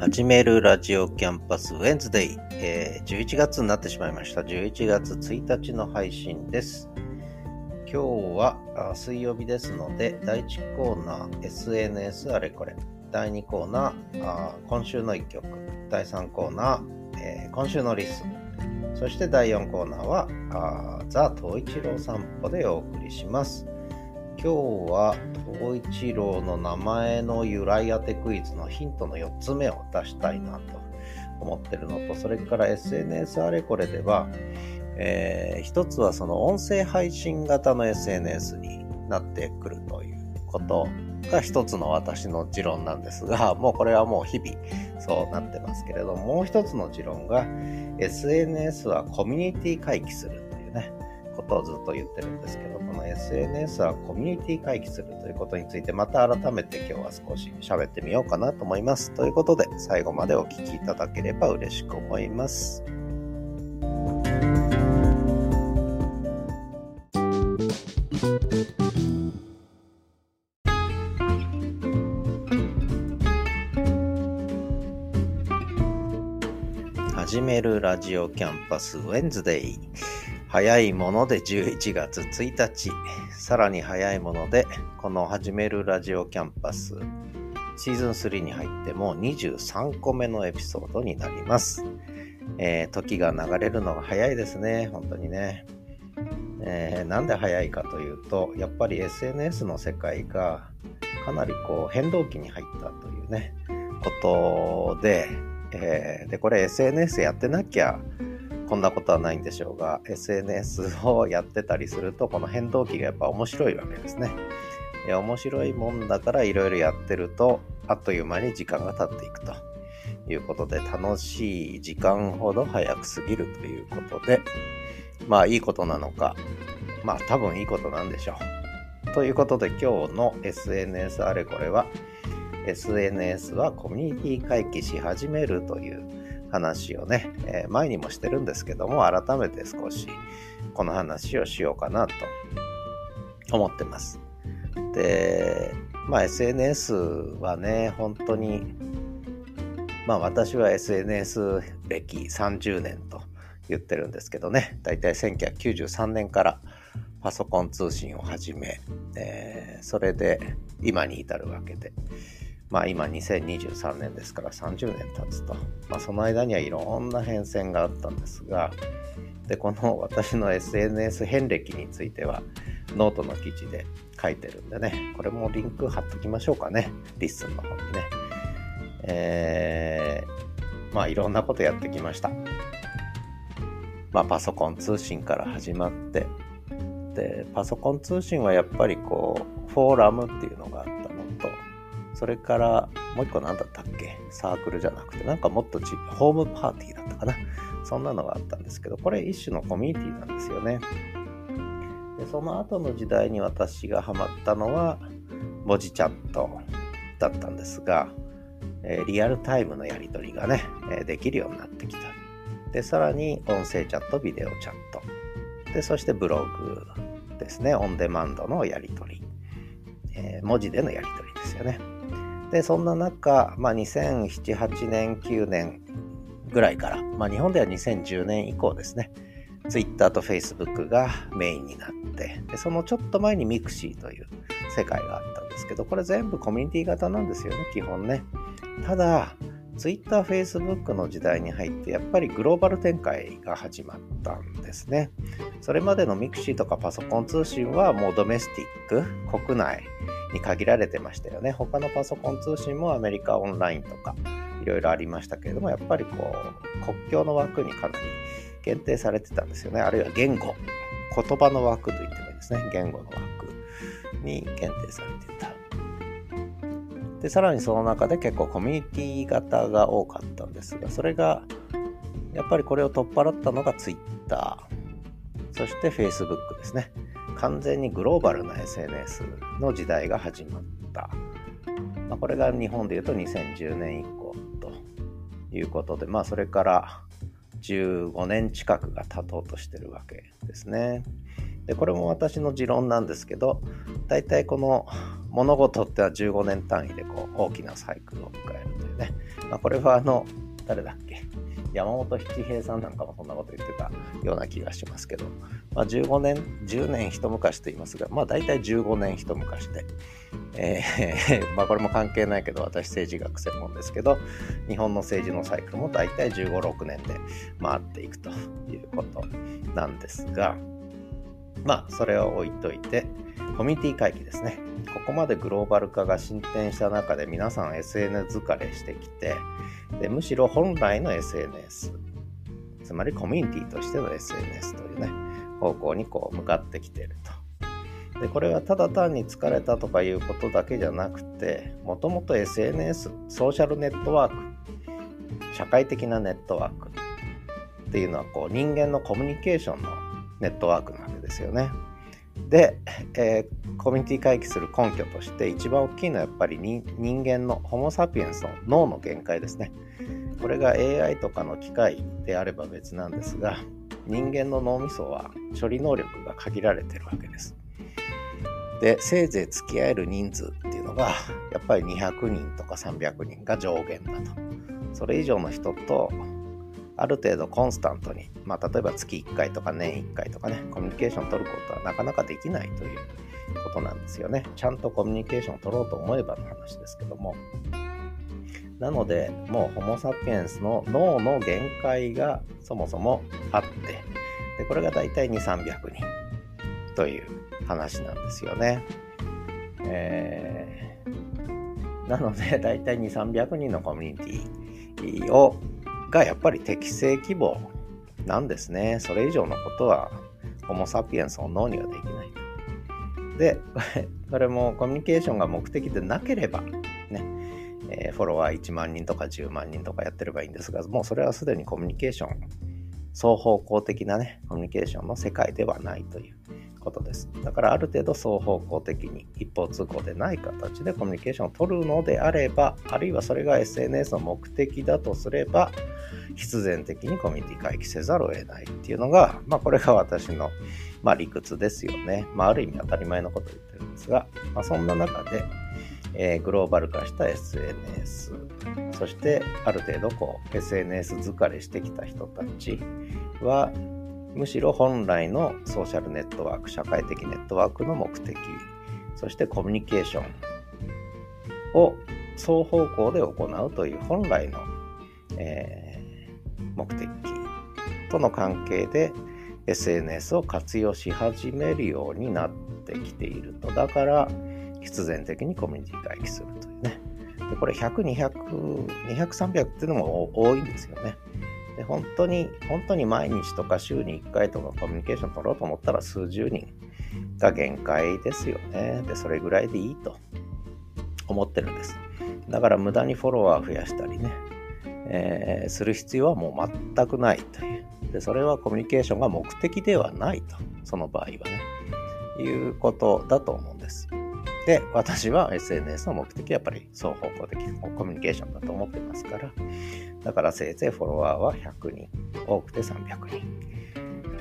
始めるラジオキャンパスウェンズデイ、えー、11月になってしまいました。11月1日の配信です。今日は水曜日ですので、第1コーナー SNS あれこれ、第2コーナー今週の1曲、第3コーナー、えー、今週のリス、そして第4コーナーはザ・東一郎散歩でお送りします。今日は東一郎の名前の由来当てクイズのヒントの4つ目を出したいなと思ってるのと、それから SNS あれこれでは、えー、一つはその音声配信型の SNS になってくるということが一つの私の持論なんですが、もうこれはもう日々そうなってますけれども、もう一つの持論が SNS はコミュニティ回帰する、ことをずっと言ってるんですけど、この SNS はコミュニティ回帰するということについて、また改めて今日は少し喋ってみようかなと思います。ということで、最後までお聴きいただければ嬉しく思います。始めるラジオキャンパスウェンズデイ。早いもので11月1日、さらに早いもので、この始めるラジオキャンパス、シーズン3に入っても23個目のエピソードになります。えー、時が流れるのが早いですね、本当にね。えー、なんで早いかというと、やっぱり SNS の世界がかなりこう変動期に入ったというね、ことで、えー、で、これ SNS やってなきゃ、こんなことはないんでしょうが、SNS をやってたりすると、この変動期がやっぱ面白いわけですね。い面白いもんだからいろいろやってると、あっという間に時間が経っていくということで、楽しい時間ほど早く過ぎるということで、まあいいことなのか、まあ多分いいことなんでしょう。ということで今日の SNS あれこれは、SNS はコミュニティ回帰し始めるという話をね、え、前にもしてるんですけども、改めて少しこの話をしようかなと思ってます。で、まあ SNS はね、本当に、まあ私は SNS 歴30年と言ってるんですけどね、だいたい1993年からパソコン通信を始め、えー、それで今に至るわけで、まあ今2023年ですから30年経つと、まあその間にはいろんな変遷があったんですが、で、この私の SNS 遍歴についてはノートの記事で書いてるんでね、これもリンク貼っときましょうかね、 LISTENの方にね。えー、まあいろんなことやってきました。まあパソコン通信から始まって、で、パソコン通信はやっぱりこう、フォーラムっていうのが、それからもう一個何だったっけ？サークルじゃなくて。なんかもっとちホームパーティーだったかな？そんなのがあったんですけどこれ一種のコミュニティなんですよね。でその後の時代に私がハマったのは文字チャットだったんですが、え、リアルタイムのやり取りがね、え、できるようになってきた。でさらに音声チャットビデオチャット。でそしてブログですね。オンデマンドのやり取り、えー、文字でのやり取りですよね。で、そんな中、まあ、2007、8年、9年ぐらいから、まあ、日本では2010年以降ですね、Twitter と Facebook がメインになって、でそのちょっと前に Mixi という世界があったんですけど、これ全部コミュニティ型なんですよね、基本ね。ただ、Twitter、Facebook の時代に入って、やっぱりグローバル展開が始まったんですね。それまでの Mixi とかパソコン通信はもうドメスティック、国内、に限られてましたよね。他のパソコン通信もアメリカオンラインとかいろいろありましたけれども、やっぱりこう、国境の枠にかなり限定されてたんですよね。あるいは言語、言葉の枠と言ってもいいですね。言語の枠に限定されてた。で、さらにその中で結構コミュニティ型が多かったんですが、それが、やっぱりこれを取っ払ったのが Twitter、そして Facebook ですね。完全にグローバルな SNS の時代が始まった。まあ、これが日本で言うと2010年以降ということで、まあそれから15年近くが経とうとしてるわけですね。で、これも私の持論なんですけど、大体この物事っては15年単位でこう大きなサイクルを迎えるというね。まあ、これはあの、誰だっけ？山本七平さんなんかもそんなこと言ってたような気がしますけど、まあ、15年、10年一昔と言いますが、まあ大体15年一昔で、えー、まあこれも関係ないけど、私政治学専門ですけど、日本の政治のサイクルも大体15、6年で回っていくということなんですが、まあそれを置いといて、コミュニティ回帰ですね。ここまでグローバル化が進展した中で皆さん SNS 疲れしてきて、でむしろ本来の SNS、つまりコミュニティとしての SNS というね、方向にこう向かってきていると。で、これはただ単に疲れたとかいうことだけじゃなくて、もともと SNS、ソーシャルネットワーク、社会的なネットワークっていうのはこう人間のコミュニケーションのネットワークなわけですよね。で、えー、コミュニティ回帰する根拠として一番大きいのはやっぱり人間のホモ・サピエンスの脳の限界ですね。これが AI とかの機械であれば別なんですが人間の脳みそは処理能力が限られてるわけです。でせいぜい付き合える人数っていうのがやっぱり200人とか300人が上限だと。それ以上の人とある程度コンスタントに、まあ、例えば月1回とか年1回とかね、コミュニケーション取ることはなかなかできないということなんですよね。ちゃんとコミュニケーションを取ろうと思えばの話ですけども。なので、もうホモ・サピエンスの脳の限界がそもそもあって、でこれがだいたい2、300人という話なんですよね。えー、なので、だいたい2、300人のコミュニティをがやっぱり適正規模なんですね。それ以上のことは、ホモ・サピエンスの脳にはできないと。で、これもコミュニケーションが目的でなければ、ね、えー、フォロワー1万人とか10万人とかやってればいいんですが、もうそれはすでにコミュニケーション、双方向的なね、コミュニケーションの世界ではないということです。だからある程度双方向的に一方通行でない形でコミュニケーションを取るのであれば、あるいはそれが SNS の目的だとすれば、必然的にコミュニティ回帰せざるを得ないっていうのが、まあこれが私の、まあ、理屈ですよね。まあある意味当たり前のことを言ってるんですが、まあそんな中で、えー、グローバル化した SNS、そしてある程度こう SNS 疲れしてきた人たちは、むしろ本来のソーシャルネットワーク、社会的ネットワークの目的、そしてコミュニケーションを双方向で行うという本来の、えー目的との関係で SNS を活用し始めるようになってきていると。だから、必然的にコミュニティ回帰するというね。でこれ100、200、200、300っていうのも多いんですよね。で本当に、本当に毎日とか週に1回とかコミュニケーション取ろうと思ったら数十人が限界ですよね。で、それぐらいでいいと思ってるんです。だから無駄にフォロワー増やしたりね、えー、する必要はもう全くないという。で、それはコミュニケーションが目的ではないと。その場合はね。いうことだと思うんです。で、私は SNS の目的はやっぱり双方向的コミュニケーションだと思ってますから、だからせいぜいフォロワーは100人、多くて300人。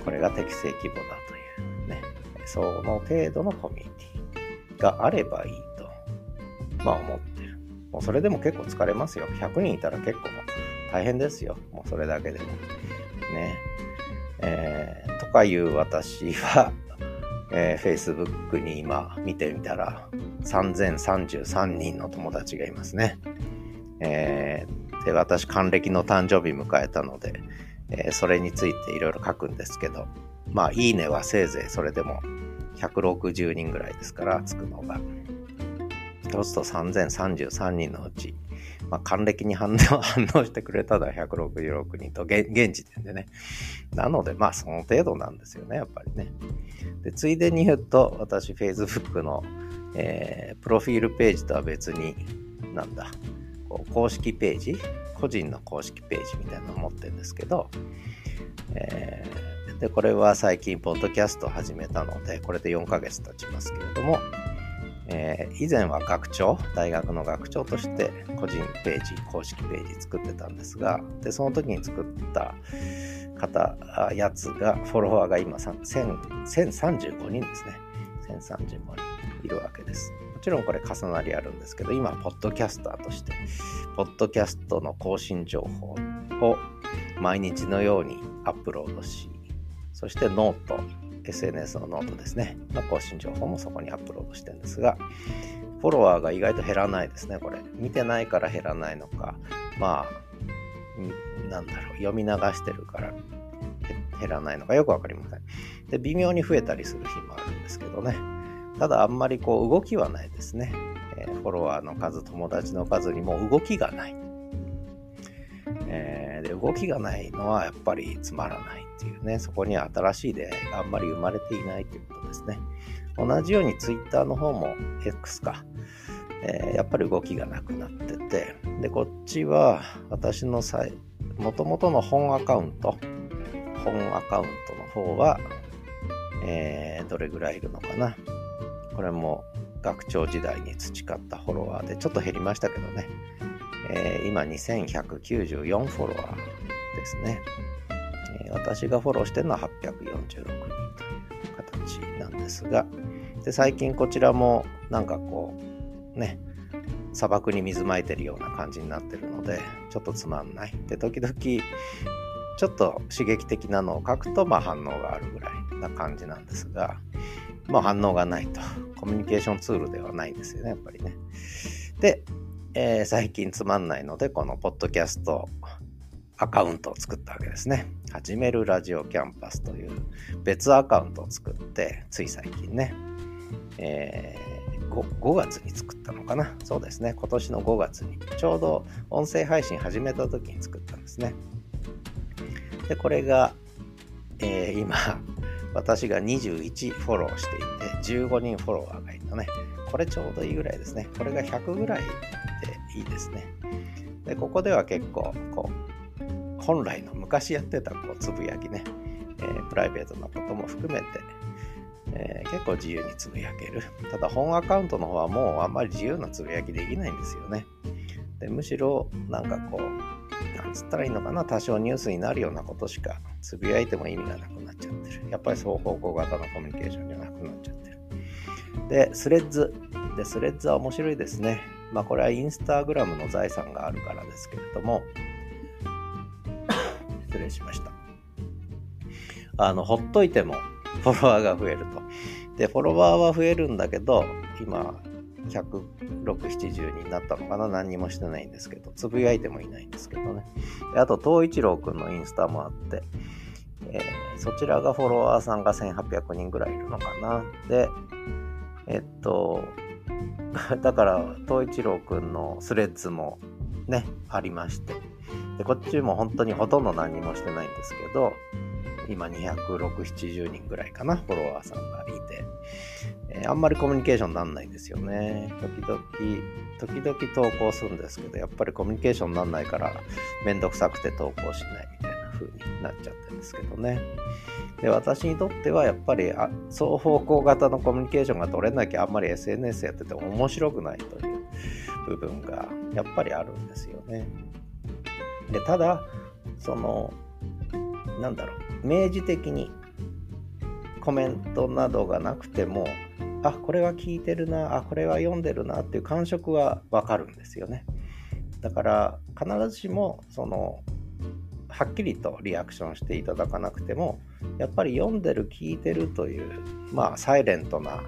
これが適正規模だというね、その程度のコミュニティがあればいいと、まあ思ってる。もうそれでも結構疲れますよ。100人いたら結構大変ですよ。もうそれだけでも。ね。えー、とかいう私は、えー、Facebook に今見てみたら3033人の友達がいますね。えー、で、私還暦の誕生日迎えたので、えー、それについていろいろ書くんですけど、まあ、いいねはせいぜいそれでも160人ぐらいですから、つくのが。そうすると3033人のうち、まあ、還暦に反応反応してくれたのは166人と現、時点でね。なので、まあ、その程度なんですよね、やっぱりね。で、ついでに言うと、私、Facebook の、えー、プロフィールページとは別に、なんだ、公式ページ、個人の公式ページみたいなのを持ってるんですけど、えー、で、これは最近、ポッドキャストを始めたので、これで4ヶ月経ちますけれども、えー、以前は学長、大学の学長として個人ページ、公式ページ作ってたんですが、で、その時に作った方、やつが、フォロワーが今1035人ですね。1035人いるわけです。もちろんこれ重なりあるんですけど、今、ポッドキャスターとして、ポッドキャストの更新情報を毎日のようにアップロードし、そしてノート、SNS のノートですね、の更新情報もそこにアップロードしてるんですが、フォロワーが意外と減らないですね、これ。見てないから減らないのか、まあ、なんだろう、読み流してるから減らないのかよくわかりません。で、微妙に増えたりする日もあるんですけどね。ただあんまりこう動きはないですね。えー、フォロワーの数、友達の数にも動きがない。えー、で、動きがないのはやっぱりつまらないっていうね、そこには新しい出会いがあんまり生まれていないということですね。同じように Twitter の方も X か、えー、やっぱり動きがなくなってて、で、こっちは私のもともとの本アカウント、本アカウントの方は、えー、どれぐらいいるのかな。これも学長時代に培ったフォロワーでちょっと減りましたけどね。えー、今2194フォロワーですね。えー、私がフォローしてるのは846人という形なんですが、で最近こちらもなんかこう、ね、砂漠に水まいてるような感じになってるので、ちょっとつまんない。で、時々、ちょっと刺激的なのを書くと、まあ反応があるぐらいな感じなんですが、まあ反応がないと。コミュニケーションツールではないんですよね、やっぱりね。で、えー、最近つまんないので、このポッドキャストアカウントを作ったわけですね。始めるラジオキャンパスという別アカウントを作って、つい最近ね、えー、5, 5月に作ったのかな。そうですね。今年の5月に、ちょうど音声配信始めた時に作ったんですね。で、これが、えー、今、私が21フォローしていて、15人フォロワーがいたね。これちょうどいいぐらいですね。これが100ぐらいでいいですね。で、ここでは結構、こう、本来の昔やってたこうつぶやきね、えー、プライベートなことも含めて、えー、結構自由につぶやける。ただ本アカウントの方はもうあんまり自由なつぶやきできないんですよね。でむしろなんかこう、なんつったらいいのかな、多少ニュースになるようなことしかつぶやいても意味がなくなっちゃってる。やっぱり双方向型のコミュニケーションじゃなくなっちゃってる。で、スレッズ。で、スレッズは面白いですね。まあこれはインスタグラムの財産があるからですけれども、失礼しました。あの、ほっといてもフォロワーが増えると。で、フォロワーは増えるんだけど、今、106、70になったのかな？何にもしてないんですけど、つぶやいてもいないんですけどね。あと、東一郎くんのインスタもあって、えー、そちらがフォロワーさんが1800人ぐらいいるのかな？で、えっと、だから、東一郎くんのスレッズもね、ありまして。で、こっちも本当にほとんど何にもしてないんですけど、今206、70人ぐらいかな、フォロワーさんがいて、えー、あんまりコミュニケーションになんないんですよね。時々、時々投稿するんですけど、やっぱりコミュニケーションになんないから、めんどくさくて投稿しないみたいな風になっちゃってるんですけどね。で、私にとってはやっぱりあ双方向型のコミュニケーションが取れなきゃあんまり SNS やってて面白くないという部分がやっぱりあるんですよね。で、ただ、その、なんだろう、明示的にコメントなどがなくても、あ、これは聞いてるな、あ、これは読んでるなっていう感触はわかるんですよね。だから必ずしもそのはっきりとリアクションしていただかなくてもやっぱり読んでる聞いてるというまあサイレントな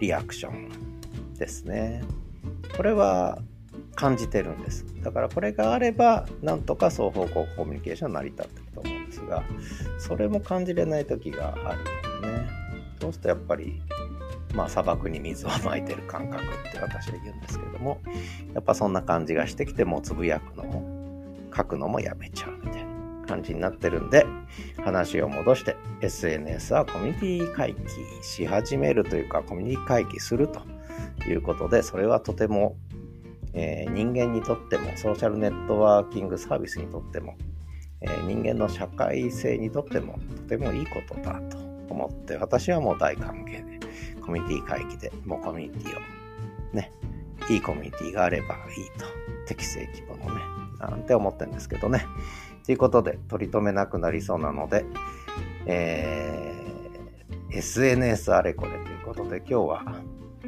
リアクションですねこれは感じてるんです。だからこれがあれば、なんとか双方向コミュニケーション成り立ってると思うんですが、それも感じれない時があるのでね。そうするとやっぱり、まあ砂漠に水をまいてる感覚って私は言うんですけども、やっぱそんな感じがしてきて、もうつぶやくのも、書くのもやめちゃうみたいな感じになってるんで、話を戻して、SNS はコミュニティ回帰し始めるというか、コミュニティ回帰するということで、それはとてもえー、人間にとってもソーシャルネットワーキングサービスにとっても、えー、人間の社会性にとってもとてもいいことだと思って私はもう大歓迎でコミュニティ会議でもうコミュニティをねいいコミュニティがあればいいと適正規模のねなんて思ってるんですけどね。ということで、取り留めなくなりそうなので、えー、SNS あれこれということで、今日は、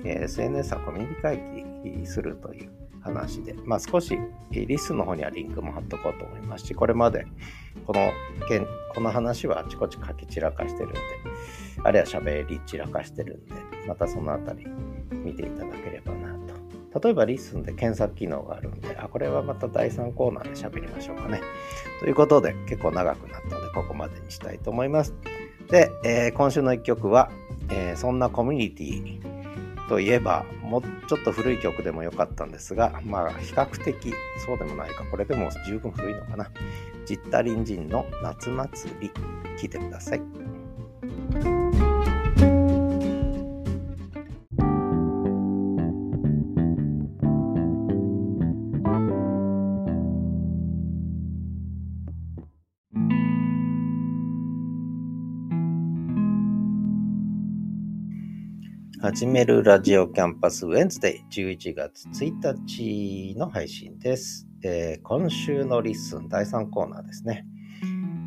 え、SNS はコミュニティ回帰するという話で、まあ、少しリスの方にはリンクも貼っとこうと思いますし、これまでこの件、この話はあちこち書き散らかしてるんで、あるいは喋り散らかしてるんで、またそのあたり見ていただければなと。例えばリスンで検索機能があるんで、あ、これはまた第3コーナーで喋りましょうかね。ということで、結構長くなったので、ここまでにしたいと思います。で、えー、今週の一曲は、えー、そんなコミュニティといえば、もうちょっと古い曲でも良かったんですが、まあ、比較的そうでもないか、これでも十分古いのかな。ジッタリンジンの夏祭り、聴いてください。はじめるラジオキャンパス Wednesday 11月1日の配信です。えー、今週の LISTEN 第3コーナーですね、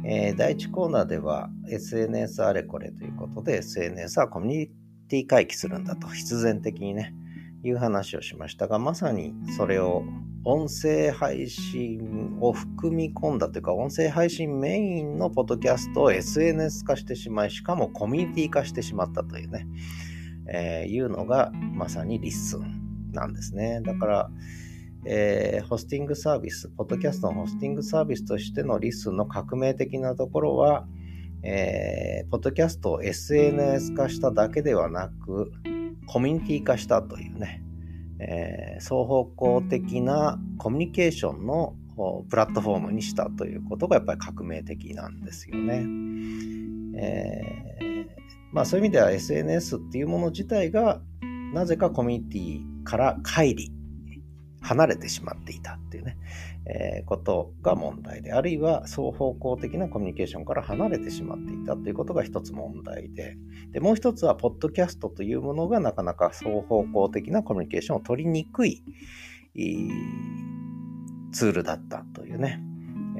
えー、第1コーナーでは SNS あれこれということで SNS はコミュニティ回帰するんだと必然的にね、いう話をしましたが、まさにそれを音声配信を含み込んだというか、音声配信メインのポッドキャストを SNS 化してしまい、しかもコミュニティ化してしまったというね、えー、いうのがまさに LISTEN なんですね。だから、えー、ホスティングサービス、ポッドキャストのホスティングサービスとしての LISTEN の革命的なところは、えー、ポッドキャストを SNS 化しただけではなく、コミュニティ化したというね、えー、双方向的なコミュニケーションのプラットフォームにしたということがやっぱり革命的なんですよね。え、まあそういう意味では SNS っていうもの自体がなぜかコミュニティから乖離、離れてしまっていたっていうね、えー、ことが問題で、あるいは双方向的なコミュニケーションから離れてしまっていたということが一つ問題で、で、もう一つは、ポッドキャストというものがなかなか双方向的なコミュニケーションを取りにくいツールだったというね、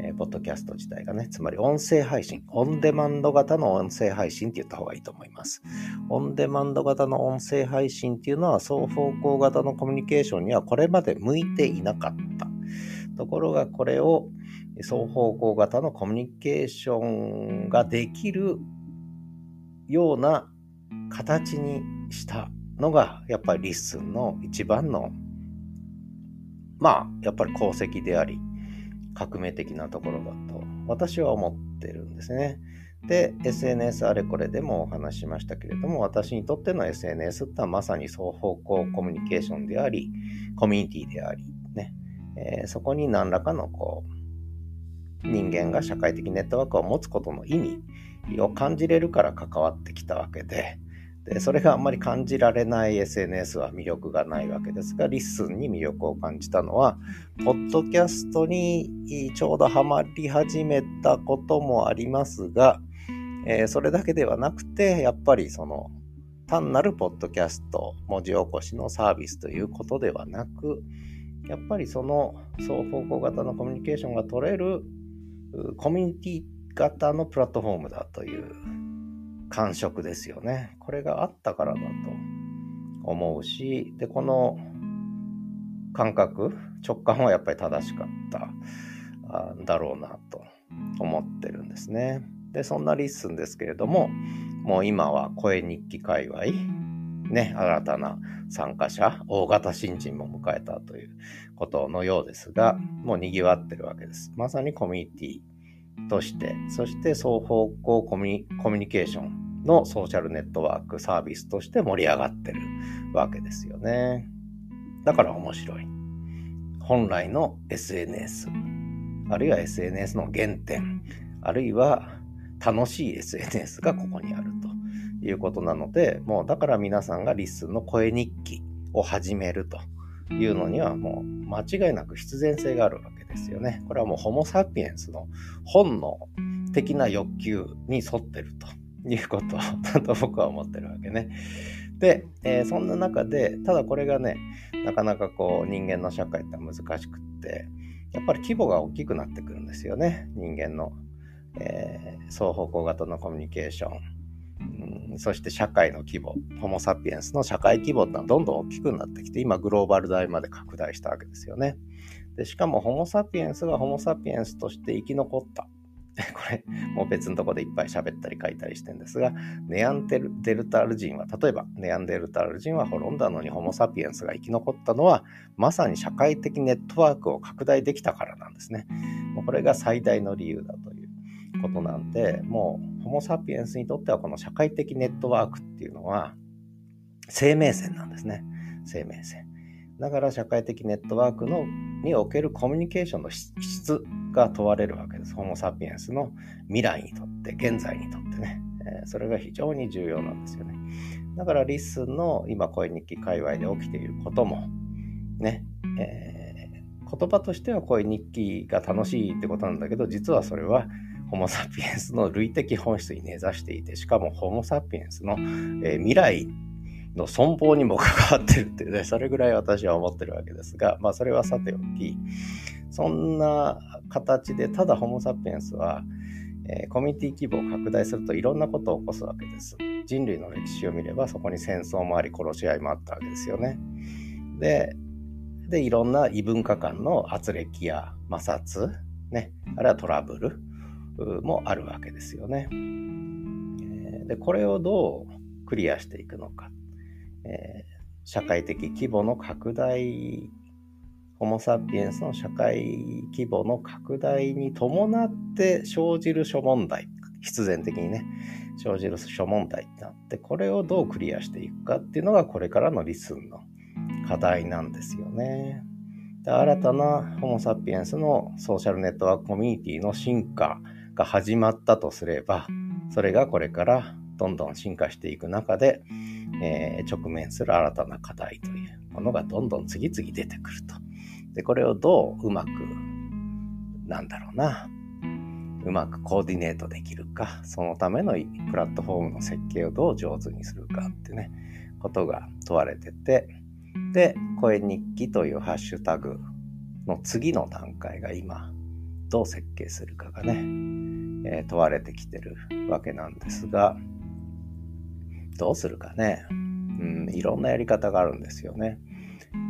えー、ポッドキャスト自体がね、つまり音声配信、オンデマンド型の音声配信って言った方がいいと思います。オンデマンド型の音声配信っていうのは双方向型のコミュニケーションにはこれまで向いていなかった。ところがこれを双方向型のコミュニケーションができるような形にしたのがやっぱり LISTEN の一番のまあやっぱり功績であり革命的なところだと私は思ってるんですね。で、SNS あれこれでもお話しましたけれども、私にとっての SNS ってのはまさに双方向コミュニケーションであり、コミュニティであり、ね、えー、そこに何らかのこう、人間が社会的ネットワークを持つことの意味を感じれるから関わってきたわけで、でそれがあんまり感じられない SNS は魅力がないわけですが、 LISTENに魅力を感じたのは、ポッドキャストにちょうどハマり始めたこともありますが、えー、それだけではなくて、やっぱりその単なるポッドキャスト、文字起こしのサービスということではなく、やっぱりその双方向型のコミュニケーションが取れるコミュニティ型のプラットフォームだという感触ですよね。これがあったからだと思うし、で、この感覚、直感はやっぱり正しかったんだろうなと思ってるんですね。で、そんな LISTEN ですけれども、もう今は声日記界隈、ね、新たな参加者、大型新人も迎えたということのようですが、もう賑わってるわけです。まさにコミュニティとして、そして双方向コミュニケーションのソーシャルネットワークサービスとして盛り上がってるわけですよね。だから面白い。本来の SNS、あるいは SNS の原点、あるいは楽しい SNS がここにあるということなので、もうだから皆さんがリスンの声日記を始めるというのにはもう間違いなく必然性があるわけですよね。これはもうホモ・サピエンスの本能的な欲求に沿ってるということだ と僕は思ってるわけね。で、えー、そんな中で、ただこれがね、なかなかこう人間の社会って難しくって、やっぱり規模が大きくなってくるんですよね。人間の、えー、双方向型のコミュニケーション、そして社会の規模、ホモ・サピエンスの社会規模ってのはどんどん大きくなってきて、今グローバル大まで拡大したわけですよね。でしかもホモ・サピエンスがホモ・サピエンスとして生き残った。これ、もう別のとこでいっぱい喋ったり書いたりしてるんですが、ネアンデルタール人は、例えば、ネアンデルタール人は滅んだのにホモ・サピエンスが生き残ったのは、まさに社会的ネットワークを拡大できたからなんですね。もうこれが最大の理由だということなんで、もう、ホモ・サピエンスにとってはこの社会的ネットワークっていうのは、生命線なんですね。生命線。だから社会的ネットワークのにおけるコミュニケーションの質が問われるわけです。ホモ・サピエンスの未来にとって、現在にとってね。それが非常に重要なんですよね。だから LISTEN の今声日記界隈で起きていることも、ね、えー、言葉としては声日記が楽しいってことなんだけど、実はそれはホモ・サピエンスの類的本質に根ざしていて、しかもホモ・サピエンスの、えー、未来の存亡にも関わってるっていうね、それぐらい私は思ってるわけですが、まあそれはさておき、そんな形でただホモ・サピエンスは、えー、コミュニティ規模を拡大するといろんなことを起こすわけです。人類の歴史を見ればそこに戦争もあり殺し合いもあったわけですよね。で、でいろんな異文化間の圧力や摩擦、ね、あるいはトラブルもあるわけですよね。で、これをどうクリアしていくのか。えー、社会的規模の拡大、ホモ・サピエンスの社会規模の拡大に伴って生じる諸問題、必然的にね、生じる諸問題ってなって、これをどうクリアしていくかっていうのがこれからのリスンの課題なんですよね。で新たなホモ・サピエンスのソーシャルネットワークコミュニティの進化が始まったとすれば、それがこれからどんどん進化していく中で、えー、直面する新たな課題というものがどんどん次々出てくると。で、これをどううまく、なんだろうな、うまくコーディネートできるか、そのためのプラットフォームの設計をどう上手にするかってね、ことが問われてて、で、声日記というハッシュタグの次の段階が今、どう設計するかがね、えー、問われてきてるわけなんですが、どうするかね。うん、いろんなやり方があるんですよね。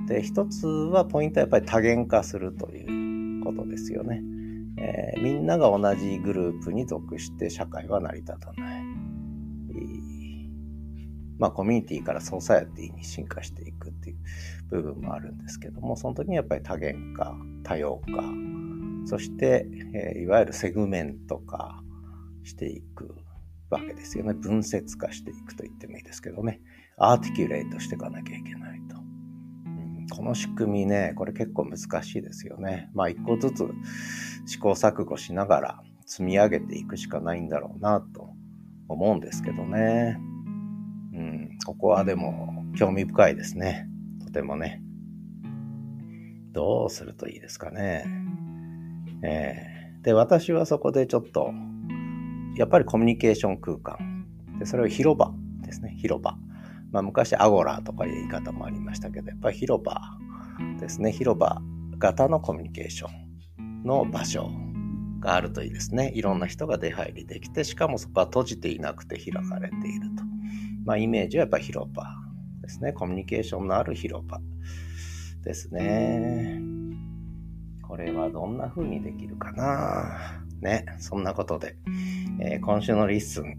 で、一つはポイントはやっぱり多元化するということですよね。えー、みんなが同じグループに属して社会は成り立たない。まあ、コミュニティからソーサイティに進化していくっていう部分もあるんですけども、その時にやっぱり多元化、多様化、そして、えー、いわゆるセグメント化していく。わけですよね。分節化していくと言ってもいいですけどね。アーティキュレートしていかなきゃいけないと。この仕組みね、これ結構難しいですよね。まあ一個ずつ試行錯誤しながら積み上げていくしかないんだろうなと思うんですけどね。うん、ここはでも興味深いですね。とてもね。どうするといいですかね。えー、で、私はそこでちょっとやっぱりコミュニケーション空間。でそれを広場ですね。広場。まあ、昔アゴラとかいう言い方もありましたけど、やっぱり広場ですね。広場型のコミュニケーションの場所があるといいですね。いろんな人が出入りできて、しかもそこは閉じていなくて開かれていると。まあ、イメージはやっぱり広場ですね。コミュニケーションのある広場ですね。これはどんな風にできるかな？ね。そんなことで。えー、今週の LISTEN、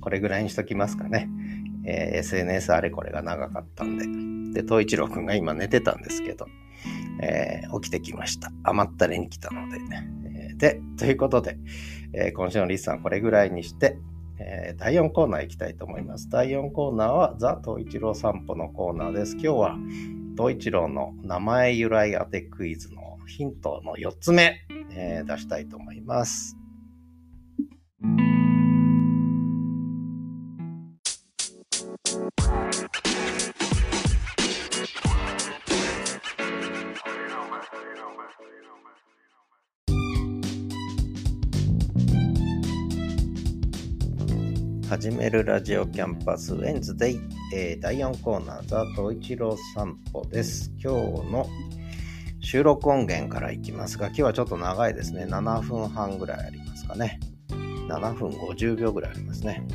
これぐらいにしときますかね。えー、SNS あれこれが長かったんで。で、東一郎くんが今寝てたんですけど、えー、起きてきました。甘ったれに来たので、え、で、ということで、え今週の LISTEN はこれぐらいにして、え第4コーナー行きたいと思います。第4コーナーはザ・東一郎散歩のコーナーです。今日は東一郎の名前由来当てクイズのヒントの4つ目、え出したいと思います。始めるラジオキャンパスウェンズデイ、えー、第4コーナーザ・トイチロー散歩です。今日の収録音源からいきますが、今日はちょっと長いですね。7分半ぐらいありますかね。7分50秒ぐらいありますね。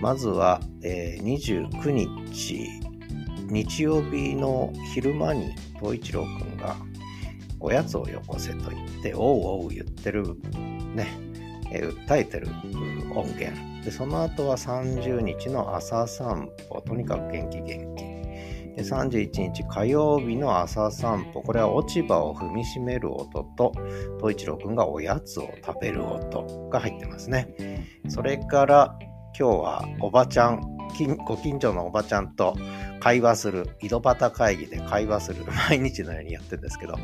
まずは、えー、29日、日曜日の昼間に東一郎くんがおやつをよこせと言って、おうおう言ってる、ね、えー、訴えてる音源。で、その後は30日の朝散歩、とにかく元気元気。で31日火曜日の朝散歩、これは落ち葉を踏みしめる音と、東一郎くんがおやつを食べる音が入ってますね。それから今日はおばちゃん、ご近所のおばちゃんと会話する、井戸端会議で会話する、毎日のようにやってるんですけど、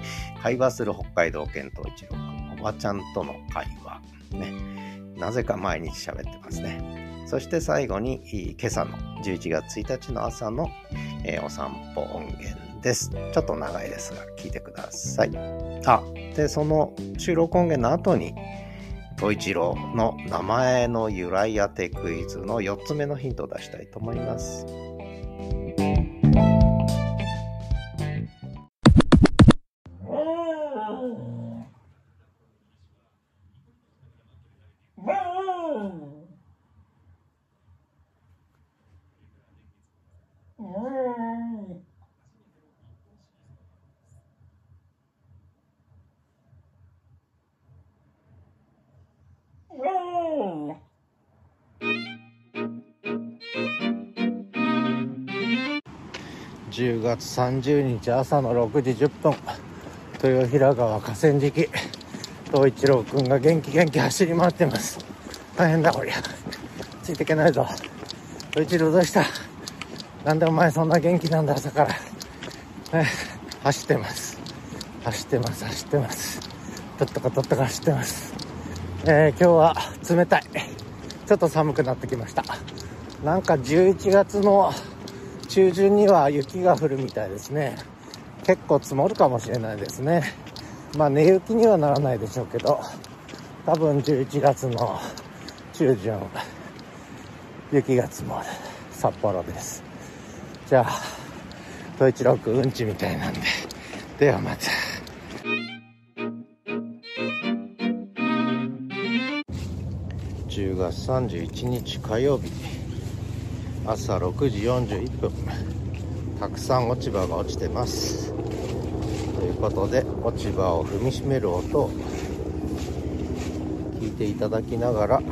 会話する北海道県東一郎くん、おばちゃんとの会話、ね。なぜか毎日喋ってますね。そして最後に今朝の11月1日の朝の、えー、お散歩音源です。ちょっと長いですが聞いてください。あ、で、その収録音源の後に、統一郎の名前の由来当てクイズの4つ目のヒントを出したいと思います。10月30日朝の6時10分。豊平川河川敷。東一郎くんが元気元気走り回ってます。大変だこりゃ。ついていけないぞ。東一郎どうした？なんでお前そんな元気なんだ朝から、ね、走ってます。走ってます走ってます。とっとかとっとか走ってます。えー、今日は冷たい。ちょっと寒くなってきました。なんか11月の中旬には雪が降るみたいですね。結構積もるかもしれないですね。まあ寝雪にはならないでしょうけど多分11月の中旬雪が積もる。札幌です。じゃあ統一郎君うんちみたいなんでではまた。10月31日火曜日。朝6時41分。たくさん落ち葉が落ちてます。ということで落ち葉を踏みしめる音を聞いていただきながら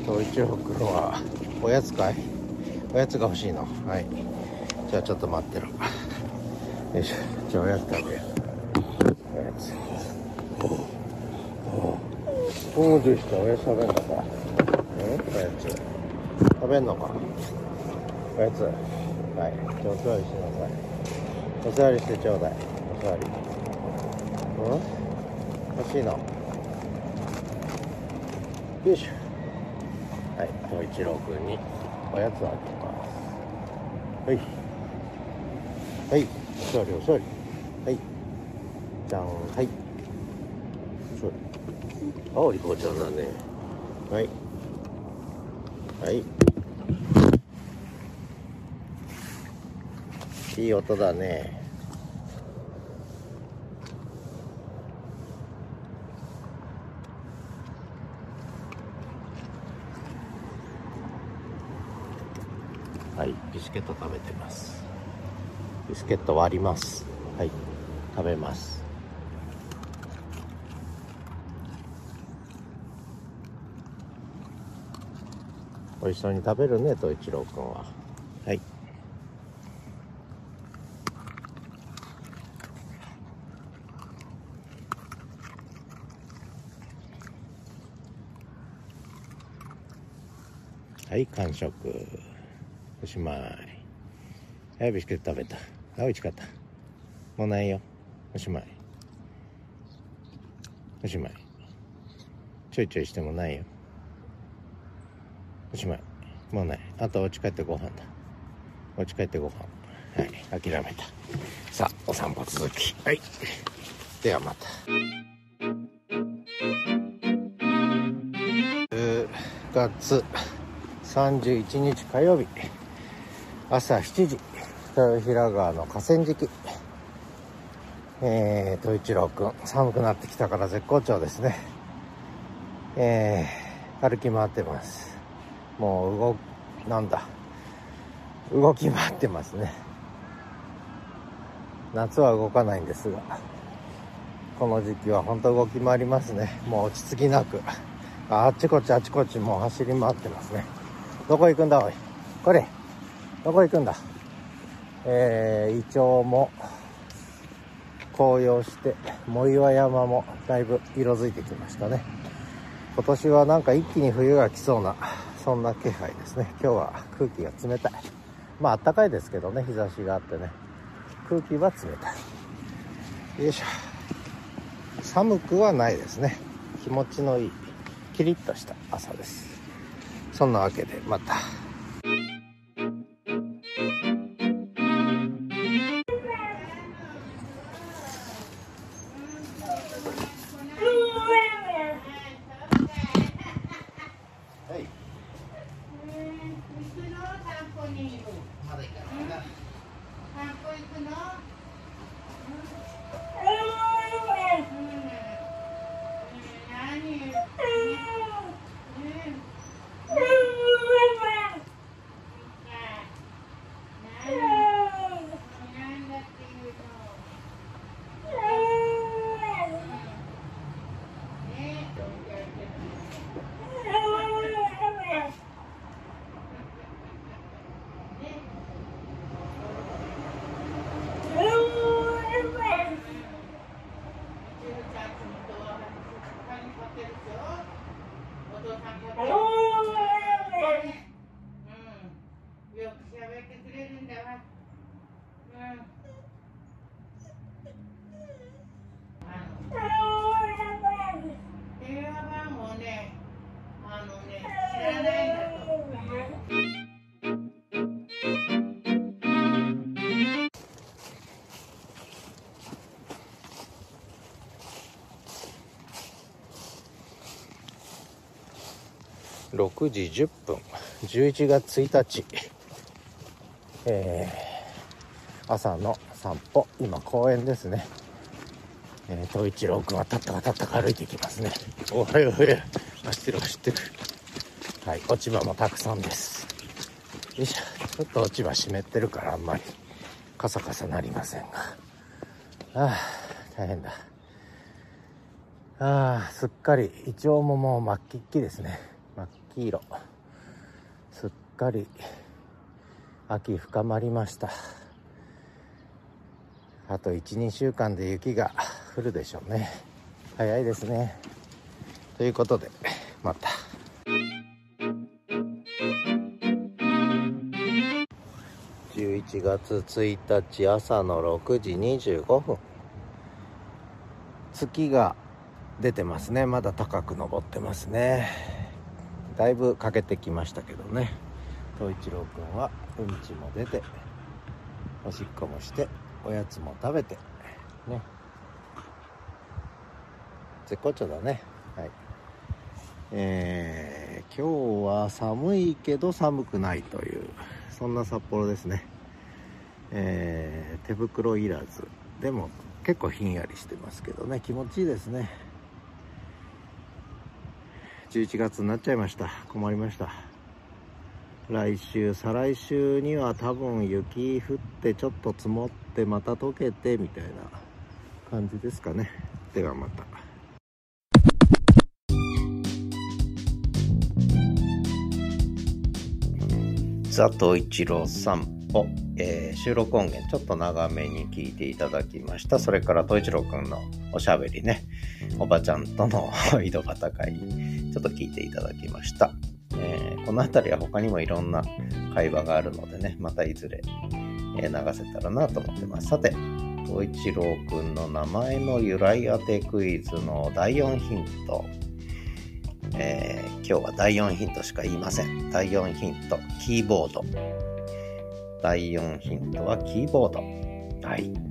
東一郎君はおやつかい？おやつが欲しいの？はい。じゃあちょっと待ってろ。よいしょ。じゃあおやつ食べよう。おやつ。おおおどう。したおやつ食べんのかう。んおやつ食べんのか。おやつ。はい。じゃあお座りしてください。お座りしてちょうだい。お座り。うん？欲しいの？よいしょ。はい。東一郎くんにおやつをあげます。はい。はい。お座りお座り。はい。じゃん。はい。あおり。こちゃんだね。はい。はいいい音だね。はい。ビスケット食べてます。ビスケット割ります。はい。食べます。美味しそうに食べるねと一郎くんははいはい完食。おしまい。はいビスケット食べた。あ美味しかった。もうないよ。おしまい。おしまい。ちょいちょいしてもないよ。おしまい。もうない。あとお家帰ってご飯だ。お家帰ってご飯。はい諦めた。さあお散歩続き。はい。ではまた。10月。31日火曜日朝7時豊平川の河川敷えー、と一郎くん、寒くなってきたから絶好調ですね。えー、歩き回ってます。もう動、なんだ、動き回ってますね。夏は動かないんですが、この時期は本当動き回りますね。もう落ち着きなく。あっちこっちあっちこっちもう走り回ってますね。どこ行くんだおい。これ。どこ行くんだ。えー、イチョウも紅葉して、藻岩山もだいぶ色づいてきましたね。今年はなんか一気に冬が来そうな、そんな気配ですね。今日は空気が冷たい。まあ暖かいですけどね、日差しがあってね。空気は冷たい。よいしょ。寒くはないですね。気持ちのいい、キリッとした朝です。そんなわけでまた。6時10分。11月1日、えー、朝の散歩。今公園ですね。えー、東一郎君はたったかたったか歩いていきますね。おはようおはよう走ってる走ってる。はい落ち葉もたくさんです。よいしょ。ちょっと落ち葉湿ってるからあんまり。カサカサなりませんが。ああ大変だ。ああすっかりイチョウももう真っ黄っきですね。黄色。すっかり秋深まりました。あと12週間で雪が降るでしょうね。早いですね。ということでまた。11月1日朝の6時25分。月が出てますね。まだ高く登ってますね。だいぶ欠けてきましたけどね。東一郎くんはうんちも出ておしっこもしておやつも食べてね。絶好調だね。はい。えー、今日は寒いけど寒くないというそんな札幌ですね。えー、手袋いらず。でも結構ひんやりしてますけどね。気持ちいいですね。11月になっちゃいました。困りました。来週再来週には多分雪降ってちょっと積もってまた溶けてみたいな感じですかね。ではまた。佐藤一郎散歩、えー、収録音源ちょっと長めに聞いていただきました。それから東一郎くんのおしゃべりね。おばちゃんとの井戸端会ちょっと聞いていただきましたえー、この辺りは他にもいろんな会話があるのでね、またいずれ、え、流せたらなと思ってます。さて、東一郎くんの名前の由来当てクイズの第4ヒント。えー、今日は第4ヒントしか言いません。第4ヒント、キーボード。第4ヒントはキーボード。はい。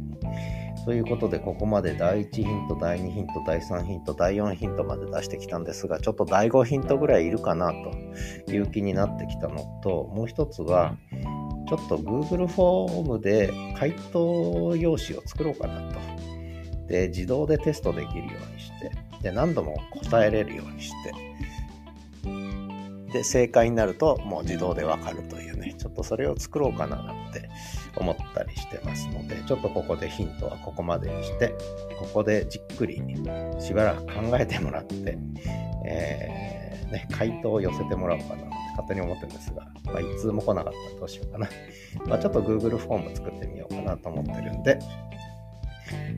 ということで、ここまで第1ヒント、第2ヒント、第3ヒント、第4ヒントまで出してきたんですが、ちょっと第5ヒントぐらいいるかなという気になってきたのと、もう一つは、ちょっと Google フォームで回答用紙を作ろうかなと。で、自動でテストできるようにして、で、何度も答えれるようにして、で、正解になるともう自動でわかるというね、ちょっとそれを作ろうかななんて思ったりしてますので、ちょっとここでヒントはここまでにして、ここでじっくりしばらく考えてもらって、えー、ね、回答を寄せてもらおうかなって勝手に思ってるんですが、まあ、一通も来なかったらどうしようかな。まあ、ちょっと Google フォーム作ってみようかなと思ってるんで、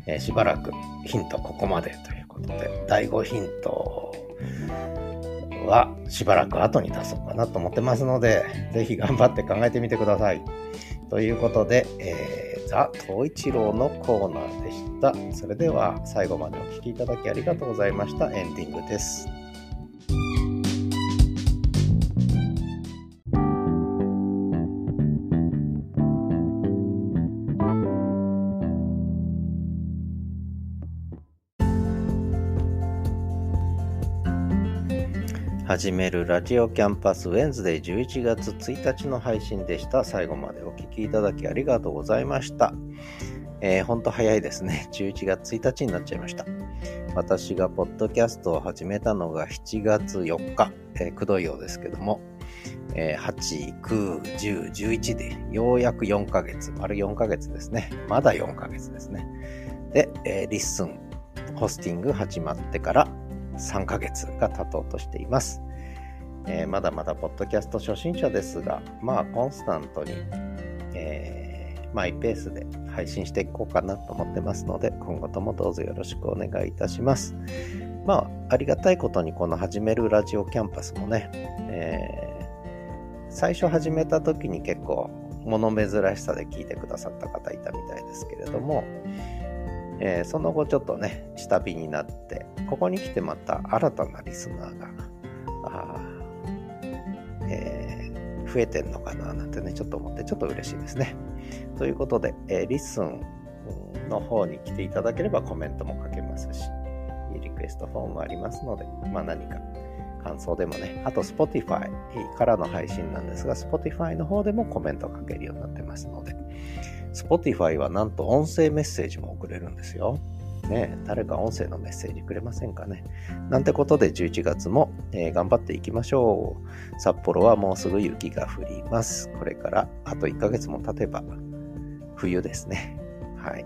えー、しばらくヒントここまでということで、第5ヒントはしばらく後に出そうかなと思ってますので、ぜひ頑張って考えてみてください。ということで、えー、ザ・東一郎のコーナーでした。それでは最後までお聴きいただきありがとうございました。エンディングです。はじめるラジオキャンパス Wednesday 11月1日の配信でした。最後までお聴きいただきありがとうございました。えー、ほんと早いですね。11月1日になっちゃいました。私がポッドキャストを始めたのが7月4日、えー、くどいようですけども、えー、8、9、10、11でようやく4ヶ月、丸4ヶ月ですね。まだ4ヶ月ですね。で、えー、リッスン、ホスティング始まってから3ヶ月が経とうとしています。えー、まだまだポッドキャスト初心者ですが、まあコンスタントに、えー、マイペースで配信していこうかなと思ってますので、今後ともどうぞよろしくお願いいたします。まあ、ありがたいことにこの始めるラジオキャンパスもね、えー、最初始めた時に結構物珍しさで聞いてくださった方いたみたいですけれども、えー、その後ちょっとね、下火になって、ここに来てまた新たなリスナーが、あえー、増えてんのかななんてね、ちょっと思ってちょっと嬉しいですね。ということで、えー、 LISTENの方に来ていただければコメントも書けますし、リクエストフォームありますので、まあ何か感想でもね、あと Spotify からの配信なんですが、Spotify の方でもコメントを書けるようになってますので、Spotify はなんと音声メッセージも送れるんですよ。ね、誰か音声のメッセージくれませんかね。なんてことで11月も、えー、頑張っていきましょう。札幌はもうすぐ雪が降ります。これからあと1ヶ月も経てば冬ですね。はい。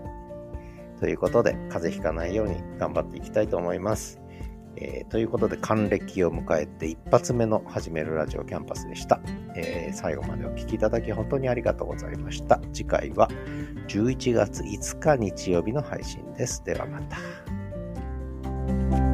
ということで、風邪ひかないように頑張っていきたいと思います。えー、ということで、還暦を迎えて一発目の始めるラジオキャンパスでした、えー、最後までお聴きいただき本当にありがとうございました。次回は11月5日日曜日の配信です。ではまた。